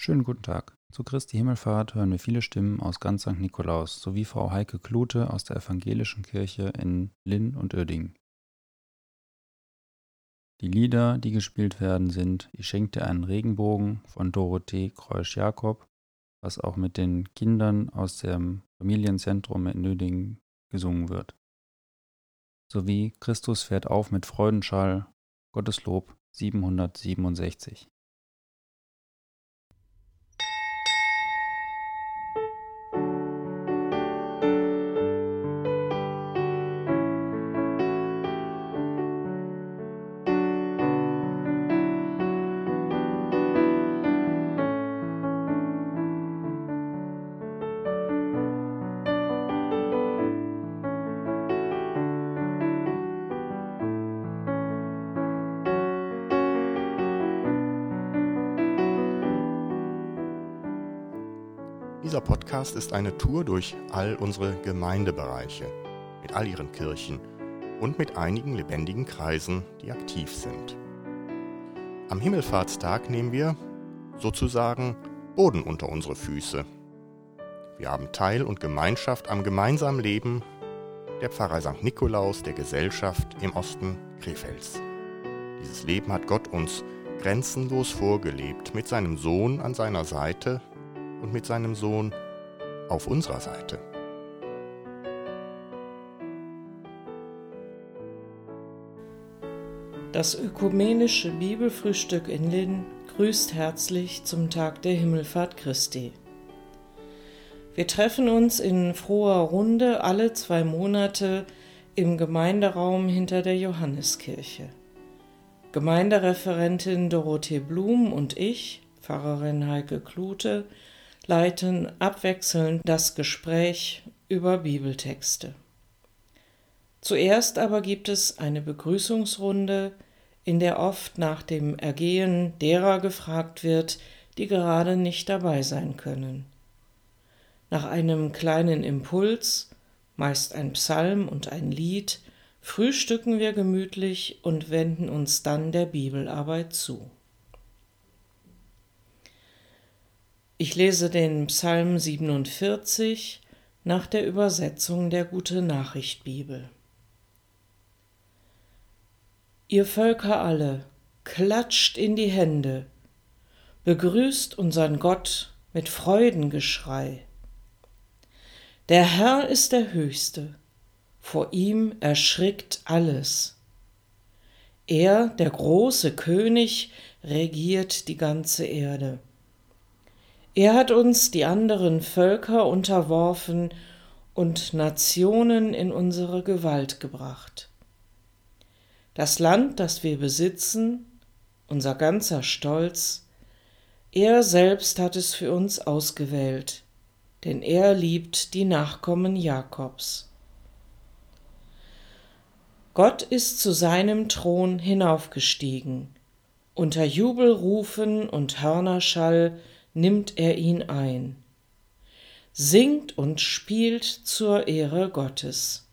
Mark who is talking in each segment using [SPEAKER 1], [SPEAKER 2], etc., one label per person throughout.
[SPEAKER 1] Schönen guten Tag. Zu Christi Himmelfahrt hören wir viele Stimmen aus ganz St. Nikolaus sowie Frau Heike Klute aus der Evangelischen Kirche in Linn und Uerdingen. Die Lieder, die gespielt werden, sind Ich schenk dir einen Regenbogen von Dorothee Kreusch-Jakob, was auch mit den Kindern aus dem Familienzentrum in Uerdingen gesungen wird. Sowie Christus fährt auf mit Freudenschall, Gotteslob 767.
[SPEAKER 2] Dieser Podcast ist eine Tour durch all unsere Gemeindebereiche, mit all ihren Kirchen und mit einigen lebendigen Kreisen, die aktiv sind. Am Himmelfahrtstag nehmen wir sozusagen Boden unter unsere Füße. Wir haben Teil und Gemeinschaft am gemeinsamen Leben der Pfarrei St. Nikolaus der Gesellschaft im Osten Krefelds. Dieses Leben hat Gott uns grenzenlos vorgelebt, mit seinem Sohn an seiner Seite und mit seinem Sohn auf unserer Seite.
[SPEAKER 3] Das ökumenische Bibelfrühstück in Linn grüßt herzlich zum Tag der Himmelfahrt Christi. Wir treffen uns in froher Runde alle zwei Monate im Gemeinderaum hinter der Johanneskirche. Gemeindereferentin Dorothee Blum und ich, Pfarrerin Heike Klute, leiten abwechselnd das Gespräch über Bibeltexte. Zuerst aber gibt es eine Begrüßungsrunde, in der oft nach dem Ergehen derer gefragt wird, die gerade nicht dabei sein können. Nach einem kleinen Impuls, meist ein Psalm und ein Lied, frühstücken wir gemütlich und wenden uns dann der Bibelarbeit zu. Ich lese den Psalm 47 nach der Übersetzung der Gute Nachricht Bibel. Ihr Völker alle, klatscht in die Hände, begrüßt unseren Gott mit Freudengeschrei. Der Herr ist der Höchste, vor ihm erschrickt alles. Er, der große König, regiert die ganze Erde. Er hat uns die anderen Völker unterworfen und Nationen in unsere Gewalt gebracht. Das Land, das wir besitzen, unser ganzer Stolz, er selbst hat es für uns ausgewählt, denn er liebt die Nachkommen Jakobs. Gott ist zu seinem Thron hinaufgestiegen, unter Jubelrufen und Hörnerschall nimmt er ihn ein. Singt und spielt zur Ehre Gottes.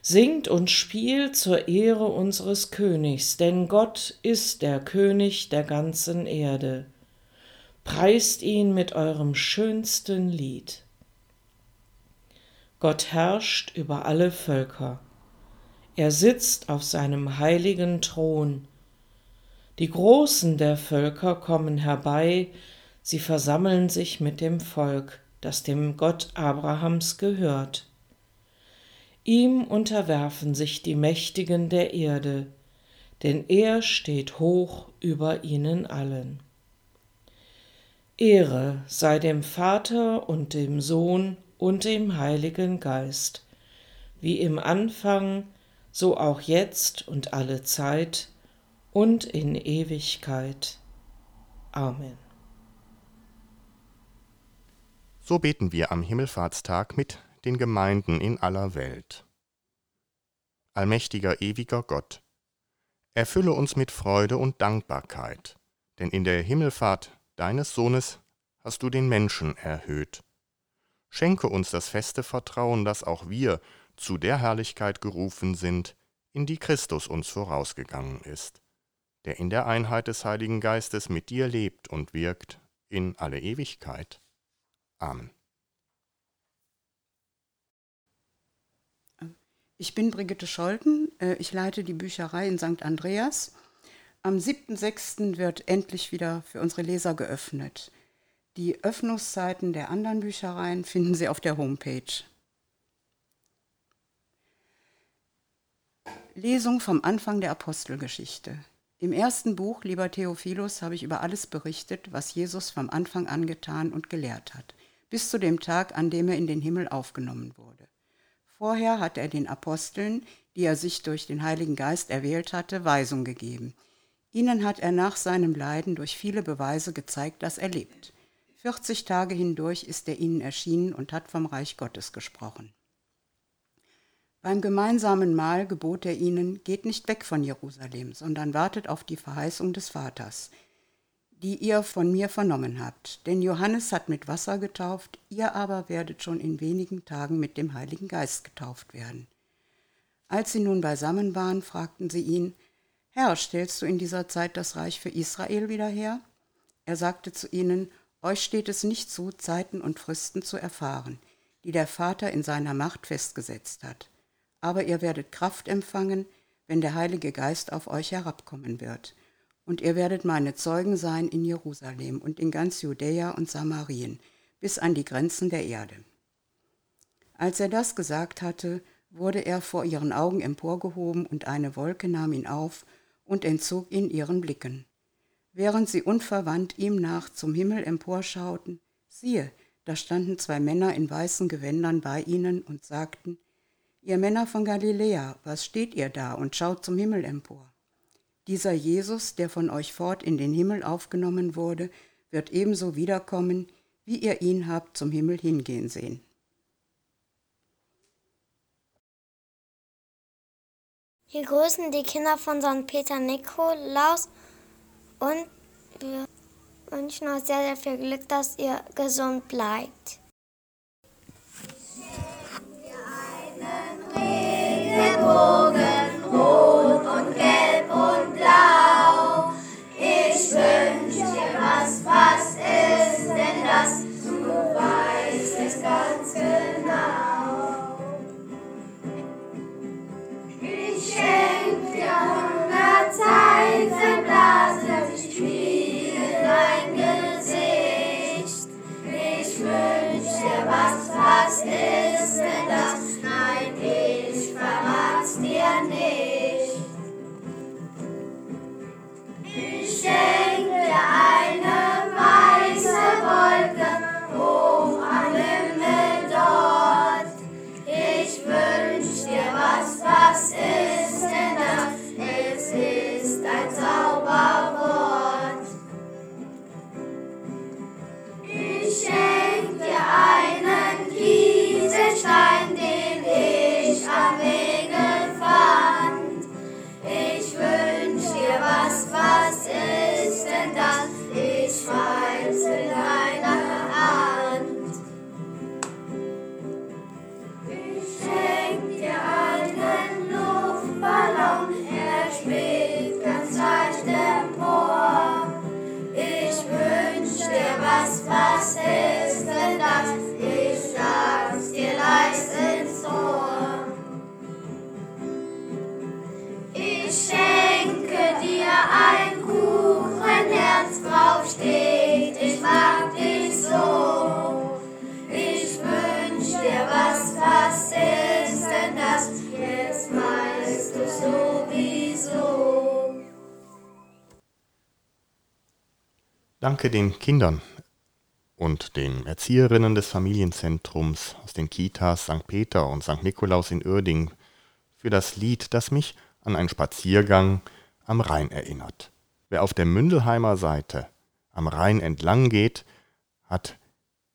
[SPEAKER 3] Singt und spielt zur Ehre unseres Königs, denn Gott ist der König der ganzen Erde. Preist ihn mit eurem schönsten Lied. Gott herrscht über alle Völker. Er sitzt auf seinem heiligen Thron. Die Großen der Völker kommen herbei, Sie versammeln sich mit dem Volk, das dem Gott Abrahams gehört. Ihm unterwerfen sich die Mächtigen der Erde, denn er steht hoch über ihnen allen. Ehre sei dem Vater und dem Sohn und dem Heiligen Geist, wie im Anfang, so auch jetzt und alle Zeit und in Ewigkeit. Amen.
[SPEAKER 2] So beten wir am Himmelfahrtstag mit den Gemeinden in aller Welt. Allmächtiger, ewiger Gott, erfülle uns mit Freude und Dankbarkeit, denn in der Himmelfahrt deines Sohnes hast du den Menschen erhöht. Schenke uns das feste Vertrauen, dass auch wir zu der Herrlichkeit gerufen sind, in die Christus uns vorausgegangen ist, der in der Einheit des Heiligen Geistes mit dir lebt und wirkt in alle Ewigkeit. Amen.
[SPEAKER 4] Ich bin Brigitte Scholten, äh, ich leite die Bücherei in St. Andreas. Am 7.6. wird endlich wieder für unsere Leser geöffnet. Die Öffnungszeiten der anderen Büchereien finden Sie auf der Homepage. Lesung vom Anfang der Apostelgeschichte. Im ersten Buch, lieber Theophilus, habe ich über alles berichtet, was Jesus vom Anfang an getan und gelehrt hat, bis zu dem Tag, an dem er in den Himmel aufgenommen wurde. Vorher hat er den Aposteln, die er sich durch den Heiligen Geist erwählt hatte, Weisung gegeben. Ihnen hat er nach seinem Leiden durch viele Beweise gezeigt, dass er lebt. 40 Tage hindurch ist er ihnen erschienen und hat vom Reich Gottes gesprochen. Beim gemeinsamen Mahl gebot er ihnen, geht nicht weg von Jerusalem, sondern wartet auf die Verheißung des Vaters, die ihr von mir vernommen habt. Denn Johannes hat mit Wasser getauft, ihr aber werdet schon in wenigen Tagen mit dem Heiligen Geist getauft werden. Als sie nun beisammen waren, fragten sie ihn, Herr, stellst du in dieser Zeit das Reich für Israel wieder her? Er sagte zu ihnen, Euch steht es nicht zu, Zeiten und Fristen zu erfahren, die der Vater in seiner Macht festgesetzt hat. Aber ihr werdet Kraft empfangen, wenn der Heilige Geist auf euch herabkommen wird und ihr werdet meine Zeugen sein in Jerusalem und in ganz Judäa und Samarien, bis an die Grenzen der Erde. Als er das gesagt hatte, wurde er vor ihren Augen emporgehoben, und eine Wolke nahm ihn auf und entzog ihn ihren Blicken. Während sie unverwandt ihm nach zum Himmel emporschauten, siehe, da standen zwei Männer in weißen Gewändern bei ihnen und sagten, Ihr Männer von Galiläa, was steht ihr da und schaut zum Himmel empor? Dieser Jesus, der von euch fort in den Himmel aufgenommen wurde, wird ebenso wiederkommen, wie ihr ihn habt zum Himmel hingehen sehen.
[SPEAKER 5] Wir grüßen die Kinder von St. Peter Nikolaus und wir wünschen euch sehr, sehr viel Glück, dass ihr gesund bleibt.
[SPEAKER 2] Danke den Kindern und den Erzieherinnen des Familienzentrums aus den Kitas St. Peter und St. Nikolaus in Uerding für das Lied, das mich an einen Spaziergang am Rhein erinnert. Wer auf der Mündelheimer Seite am Rhein entlang geht, hat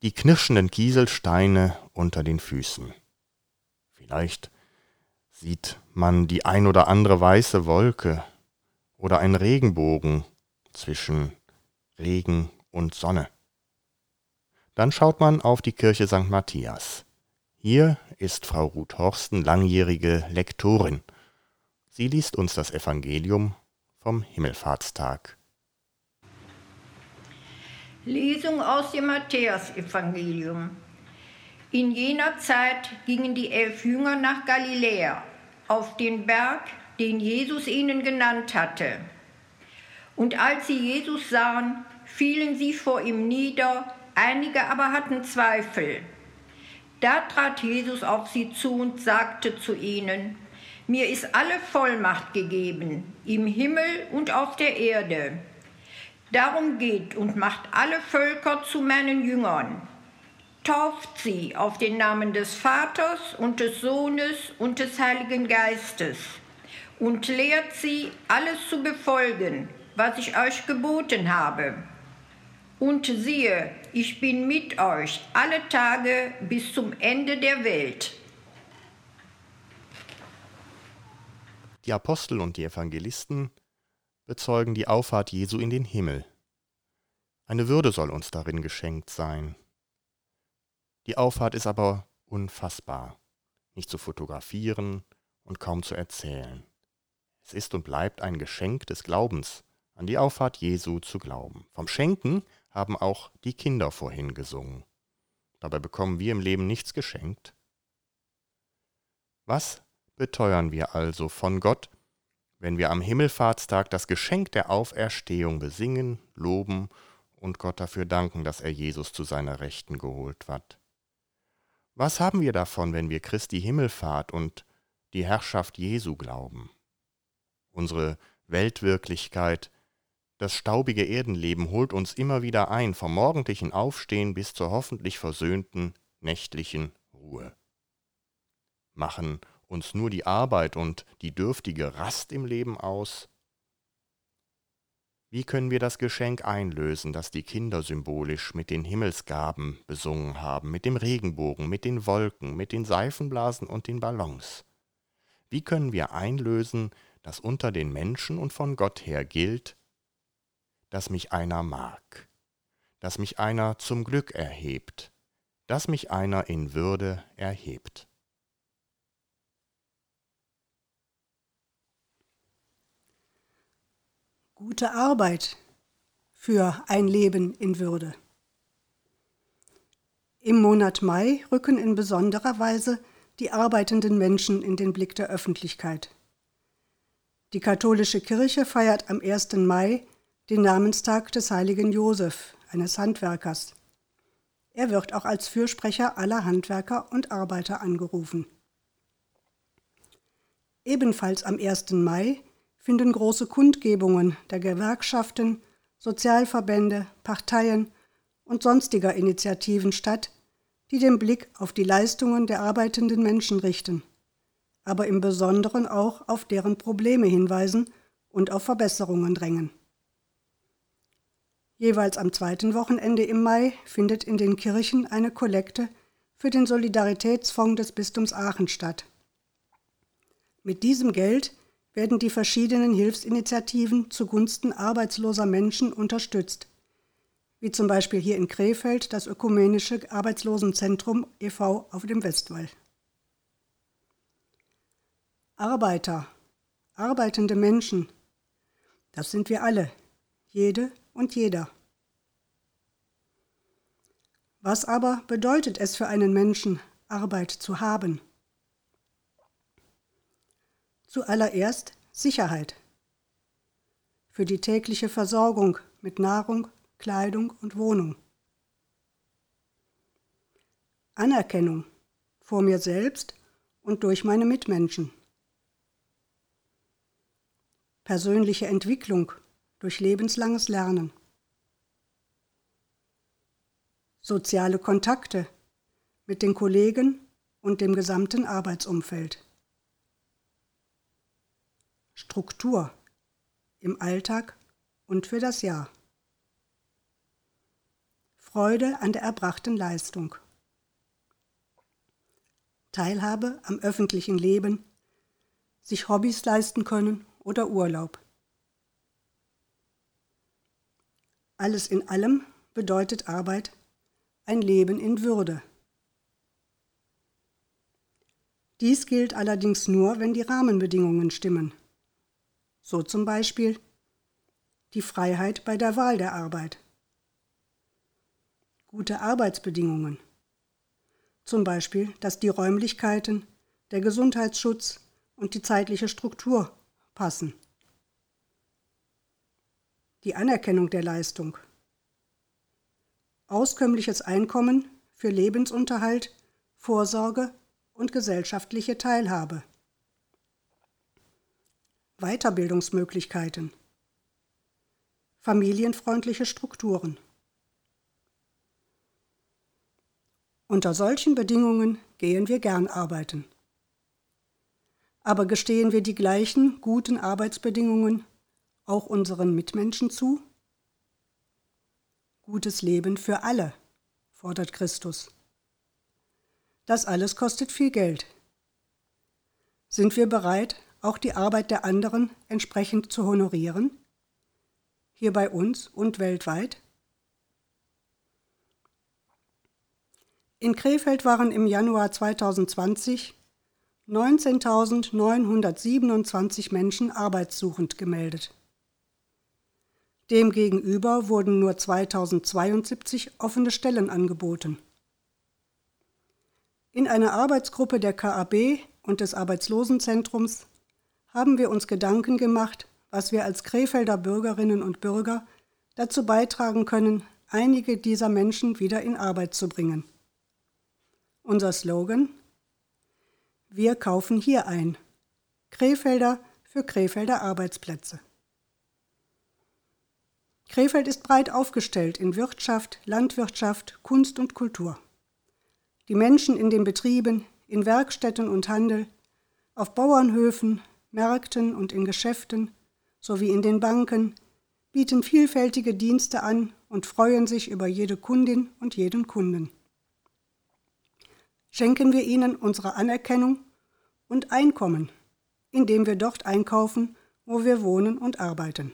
[SPEAKER 2] die knirschenden Kieselsteine unter den Füßen. Vielleicht sieht man die ein oder andere weiße Wolke oder einen Regenbogen zwischen Regen und Sonne. Dann schaut man auf die Kirche St. Matthias. Hier ist Frau Ruth Horsten langjährige Lektorin. Sie liest uns das Evangelium vom Himmelfahrtstag.
[SPEAKER 6] Lesung aus dem Matthäusevangelium. In jener Zeit gingen die elf Jünger nach Galiläa, auf den Berg, den Jesus ihnen genannt hatte. Und als sie Jesus sahen, fielen sie vor ihm nieder, einige aber hatten Zweifel. Da trat Jesus auf sie zu und sagte zu ihnen, mir ist alle Vollmacht gegeben, im Himmel und auf der Erde. Darum geht und macht alle Völker zu meinen Jüngern. Tauft sie auf den Namen des Vaters und des Sohnes und des Heiligen Geistes und lehrt sie, alles zu befolgen, was ich euch geboten habe. Und siehe, ich bin mit euch alle Tage bis zum Ende der Welt.
[SPEAKER 2] Die Apostel und die Evangelisten bezeugen die Auffahrt Jesu in den Himmel. Eine Würde soll uns darin geschenkt sein. Die Auffahrt ist aber unfassbar, nicht zu fotografieren und kaum zu erzählen. Es ist und bleibt ein Geschenk des Glaubens, an die Auffahrt Jesu zu glauben. Vom Schenken haben auch die Kinder vorhin gesungen. Dabei bekommen wir im Leben nichts geschenkt. Was beteuern wir also von Gott, wenn wir am Himmelfahrtstag das Geschenk der Auferstehung besingen, loben und Gott dafür danken, dass er Jesus zu seiner Rechten geholt hat? Was haben wir davon, wenn wir Christi Himmelfahrt und die Herrschaft Jesu glauben? Unsere Weltwirklichkeit das staubige Erdenleben holt uns immer wieder ein, vom morgendlichen Aufstehen bis zur hoffentlich versöhnten nächtlichen Ruhe. Machen uns nur die Arbeit und die dürftige Rast im Leben aus? Wie können wir das Geschenk einlösen, das die Kinder symbolisch mit den Himmelsgaben besungen haben, mit dem Regenbogen, mit den Wolken, mit den Seifenblasen und den Ballons? Wie können wir einlösen, dass unter den Menschen und von Gott her gilt, dass mich einer mag, dass mich einer zum Glück erhebt, dass mich einer in Würde erhebt.
[SPEAKER 7] Gute Arbeit für ein Leben in Würde. Im Monat Mai rücken in besonderer Weise die arbeitenden Menschen in den Blick der Öffentlichkeit. Die katholische Kirche feiert am 1. Mai den Namenstag des heiligen Josef, eines Handwerkers. Er wird auch als Fürsprecher aller Handwerker und Arbeiter angerufen. Ebenfalls am 1. Mai finden große Kundgebungen der Gewerkschaften, Sozialverbände, Parteien und sonstiger Initiativen statt, die den Blick auf die Leistungen der arbeitenden Menschen richten, aber im Besonderen auch auf deren Probleme hinweisen und auf Verbesserungen drängen. Jeweils am zweiten Wochenende im Mai findet in den Kirchen eine Kollekte für den Solidaritätsfonds des Bistums Aachen statt. Mit diesem Geld werden die verschiedenen Hilfsinitiativen zugunsten arbeitsloser Menschen unterstützt, wie zum Beispiel hier in Krefeld das Ökumenische Arbeitslosenzentrum e.V. auf dem Westwall. Arbeiter, arbeitende Menschen, das sind wir alle, jede und jeder. Was aber bedeutet es für einen Menschen, Arbeit zu haben? Zuallererst Sicherheit für die tägliche Versorgung mit Nahrung, Kleidung und Wohnung. Anerkennung vor mir selbst und durch meine Mitmenschen. Persönliche Entwicklung durch lebenslanges Lernen. Soziale Kontakte mit den Kollegen und dem gesamten Arbeitsumfeld. Struktur im Alltag und für das Jahr. Freude an der erbrachten Leistung. Teilhabe am öffentlichen Leben, sich Hobbys leisten können oder Urlaub. Alles in allem bedeutet Arbeit ein Leben in Würde. Dies gilt allerdings nur, wenn die Rahmenbedingungen stimmen. So zum Beispiel die Freiheit bei der Wahl der Arbeit, gute Arbeitsbedingungen. Zum Beispiel, dass die Räumlichkeiten, der Gesundheitsschutz und die zeitliche Struktur passen. Die Anerkennung der Leistung. Auskömmliches Einkommen für Lebensunterhalt, Vorsorge und gesellschaftliche Teilhabe. Weiterbildungsmöglichkeiten. Familienfreundliche Strukturen. Unter solchen Bedingungen gehen wir gern arbeiten. Aber gestehen wir die gleichen guten Arbeitsbedingungen auch unseren Mitmenschen zu? Gutes Leben für alle, fordert Christus. Das alles kostet viel Geld. Sind wir bereit, auch die Arbeit der anderen entsprechend zu honorieren? Hier bei uns und weltweit? In Krefeld waren im Januar 2020 19.927 Menschen arbeitssuchend gemeldet. Demgegenüber wurden nur 2072 offene Stellen angeboten. In einer Arbeitsgruppe der KAB und des Arbeitslosenzentrums haben wir uns Gedanken gemacht, was wir als Krefelder Bürgerinnen und Bürger dazu beitragen können, einige dieser Menschen wieder in Arbeit zu bringen. Unser Slogan Wir kaufen hier ein. Krefelder für Krefelder Arbeitsplätze. Krefeld ist breit aufgestellt in Wirtschaft, Landwirtschaft, Kunst und Kultur. Die Menschen in den Betrieben, in Werkstätten und Handel, auf Bauernhöfen, Märkten und in Geschäften sowie in den Banken bieten vielfältige Dienste an und freuen sich über jede Kundin und jeden Kunden schenken wir ihnen unsere Anerkennung und Einkommen, indem wir dort einkaufen, wo wir wohnen und arbeiten.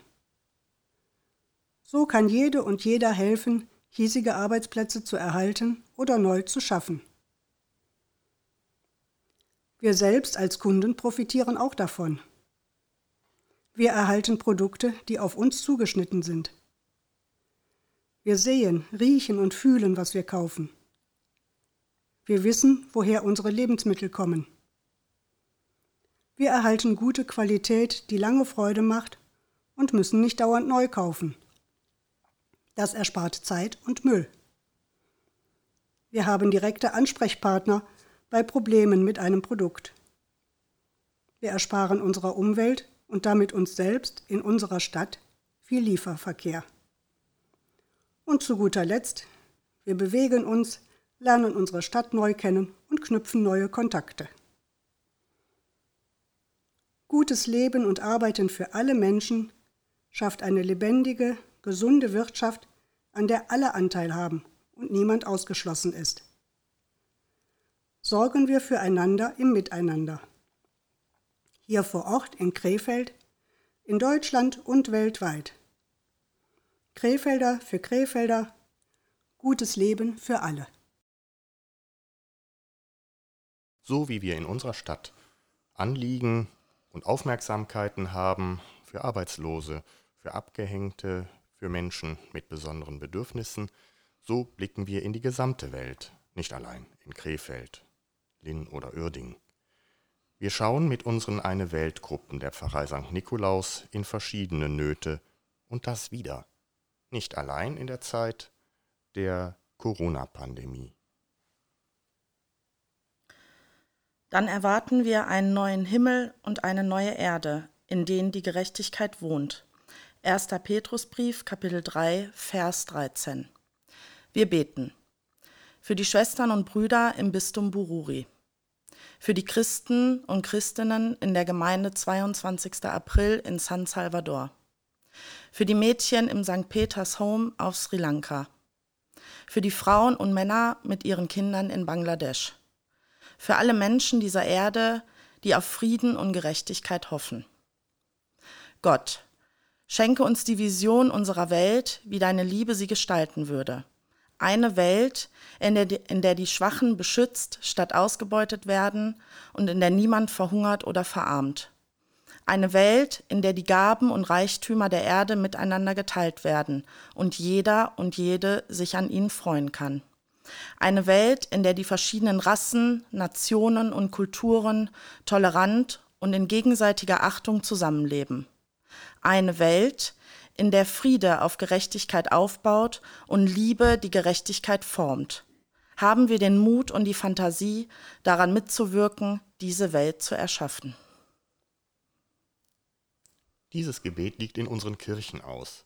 [SPEAKER 7] So kann jede und jeder helfen, hiesige Arbeitsplätze zu erhalten oder neu zu schaffen. Wir selbst als Kunden profitieren auch davon. Wir erhalten Produkte, die auf uns zugeschnitten sind. Wir sehen, riechen und fühlen, was wir kaufen. Wir wissen, woher unsere Lebensmittel kommen. Wir erhalten gute Qualität, die lange Freude macht und müssen nicht dauernd neu kaufen. Das erspart Zeit und Müll. Wir haben direkte Ansprechpartner bei Problemen mit einem Produkt. Wir ersparen unserer Umwelt und damit uns selbst in unserer Stadt viel Lieferverkehr. Und zu guter Letzt, wir bewegen uns lernen unsere Stadt neu kennen und knüpfen neue Kontakte. Gutes Leben und Arbeiten für alle Menschen schafft eine lebendige, gesunde Wirtschaft, an der alle Anteil haben und niemand ausgeschlossen ist. Sorgen wir füreinander im Miteinander. Hier vor Ort in Krefeld, in Deutschland und weltweit. Krefelder für Krefelder, gutes Leben für alle
[SPEAKER 2] so wie wir in unserer Stadt Anliegen und Aufmerksamkeiten haben für Arbeitslose, für Abgehängte, für Menschen mit besonderen Bedürfnissen, so blicken wir in die gesamte Welt, nicht allein in Krefeld, Linn oder Uerdingen. Wir schauen mit unseren Eine Weltgruppen der Pfarrei St. Nikolaus in verschiedene Nöte und das wieder, nicht allein in der Zeit der Corona-Pandemie.
[SPEAKER 8] Dann erwarten wir einen neuen Himmel und eine neue Erde, in denen die Gerechtigkeit wohnt. 1. Petrusbrief, Kapitel 3, Vers 13. Wir beten. Für die Schwestern und Brüder im Bistum Bururi. Für die Christen und Christinnen in der Gemeinde 22. April in San Salvador. Für die Mädchen im St. Peters Home auf Sri Lanka. Für die Frauen und Männer mit ihren Kindern in Bangladesch für alle Menschen dieser Erde, die auf Frieden und Gerechtigkeit hoffen. Gott, schenke uns die Vision unserer Welt, wie deine Liebe sie gestalten würde. Eine Welt, in der, die, in der die Schwachen beschützt statt ausgebeutet werden und in der niemand verhungert oder verarmt. Eine Welt, in der die Gaben und Reichtümer der Erde miteinander geteilt werden und jeder und jede sich an ihnen freuen kann. Eine Welt, in der die verschiedenen Rassen, Nationen und Kulturen tolerant und in gegenseitiger Achtung zusammenleben. Eine Welt, in der Friede auf Gerechtigkeit aufbaut und Liebe die Gerechtigkeit formt. Haben wir den Mut und die Fantasie, daran mitzuwirken, diese Welt zu erschaffen.
[SPEAKER 2] Dieses Gebet liegt in unseren Kirchen aus.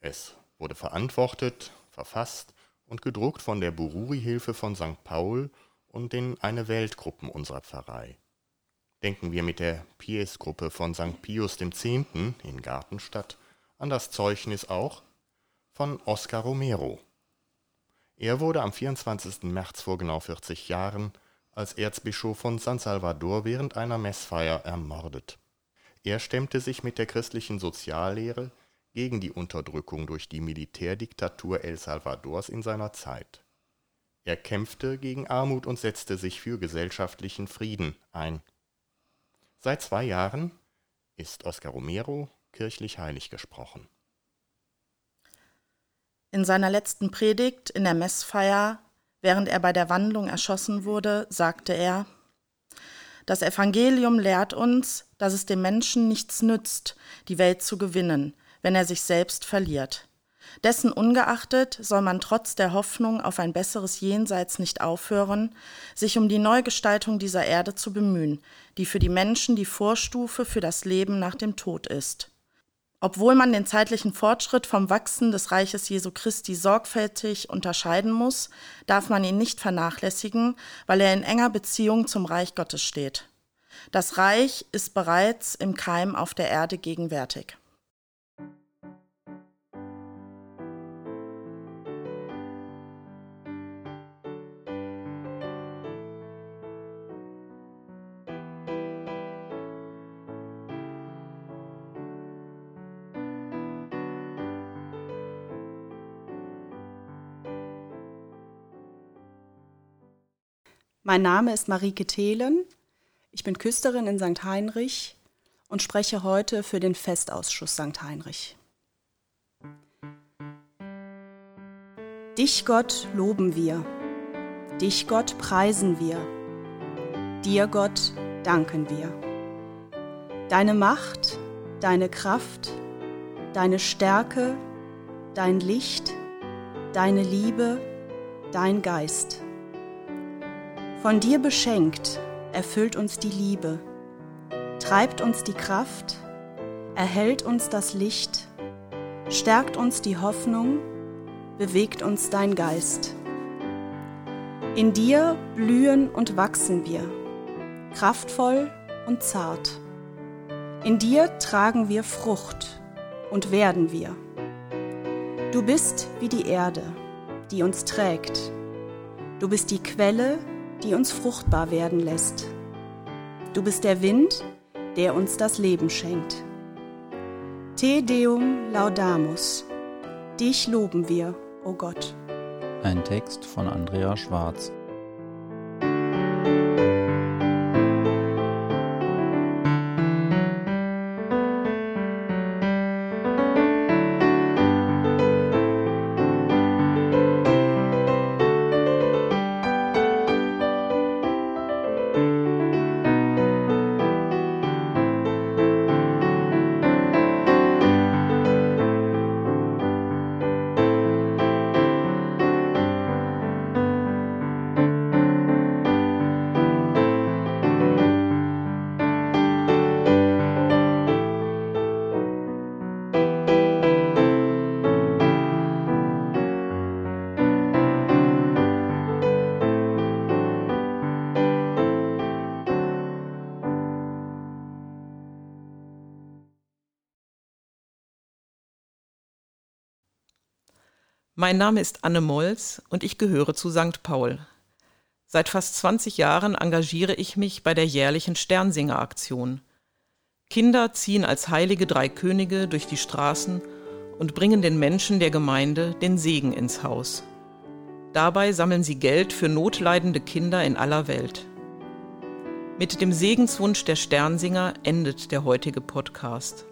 [SPEAKER 2] Es wurde verantwortet, verfasst und gedruckt von der Bururi-Hilfe von St. Paul und den Eine Weltgruppen unserer Pfarrei. Denken wir mit der Pies-Gruppe von St. Pius X. in Gartenstadt an das Zeugnis auch von Oscar Romero. Er wurde am 24. März vor genau 40 Jahren als Erzbischof von San Salvador während einer Messfeier ermordet. Er stemmte sich mit der christlichen Soziallehre gegen die Unterdrückung durch die Militärdiktatur El Salvadors in seiner Zeit. Er kämpfte gegen Armut und setzte sich für gesellschaftlichen Frieden ein. Seit zwei Jahren ist Oscar Romero kirchlich heilig gesprochen.
[SPEAKER 8] In seiner letzten Predigt in der Messfeier, während er bei der Wandlung erschossen wurde, sagte er, das Evangelium lehrt uns, dass es dem Menschen nichts nützt, die Welt zu gewinnen, wenn er sich selbst verliert. Dessen ungeachtet soll man trotz der Hoffnung auf ein besseres Jenseits nicht aufhören, sich um die Neugestaltung dieser Erde zu bemühen, die für die Menschen die Vorstufe für das Leben nach dem Tod ist. Obwohl man den zeitlichen Fortschritt vom Wachsen des Reiches Jesu Christi sorgfältig unterscheiden muss, darf man ihn nicht vernachlässigen, weil er in enger Beziehung zum Reich Gottes steht. Das Reich ist bereits im Keim auf der Erde gegenwärtig.
[SPEAKER 9] Mein Name ist Marike Thelen. Ich bin Küsterin in St. Heinrich und spreche heute für den Festausschuss St. Heinrich. Dich, Gott, loben wir. Dich, Gott, preisen wir. Dir, Gott, danken wir. Deine Macht, deine Kraft, deine Stärke, dein Licht, deine Liebe, dein Geist von dir beschenkt erfüllt uns die Liebe, treibt uns die Kraft, erhält uns das Licht, stärkt uns die Hoffnung, bewegt uns dein Geist. In dir blühen und wachsen wir, kraftvoll und zart. In dir tragen wir Frucht und werden wir. Du bist wie die Erde, die uns trägt. Du bist die Quelle, die uns fruchtbar werden lässt. Du bist der Wind, der uns das Leben schenkt. Te Deum Laudamus. Dich loben wir, o oh Gott.
[SPEAKER 1] Ein Text von Andrea Schwarz.
[SPEAKER 10] Mein Name ist Anne Molls und ich gehöre zu St. Paul. Seit fast 20 Jahren engagiere ich mich bei der jährlichen Sternsinger-Aktion. Kinder ziehen als heilige drei Könige durch die Straßen und bringen den Menschen der Gemeinde den Segen ins Haus. Dabei sammeln sie Geld für notleidende Kinder in aller Welt. Mit dem Segenswunsch der Sternsinger endet der heutige Podcast.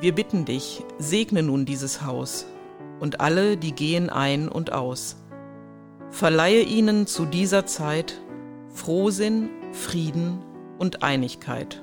[SPEAKER 10] Wir bitten dich, segne nun dieses Haus und alle, die gehen ein und aus. Verleihe ihnen zu dieser Zeit Frohsinn, Frieden und Einigkeit.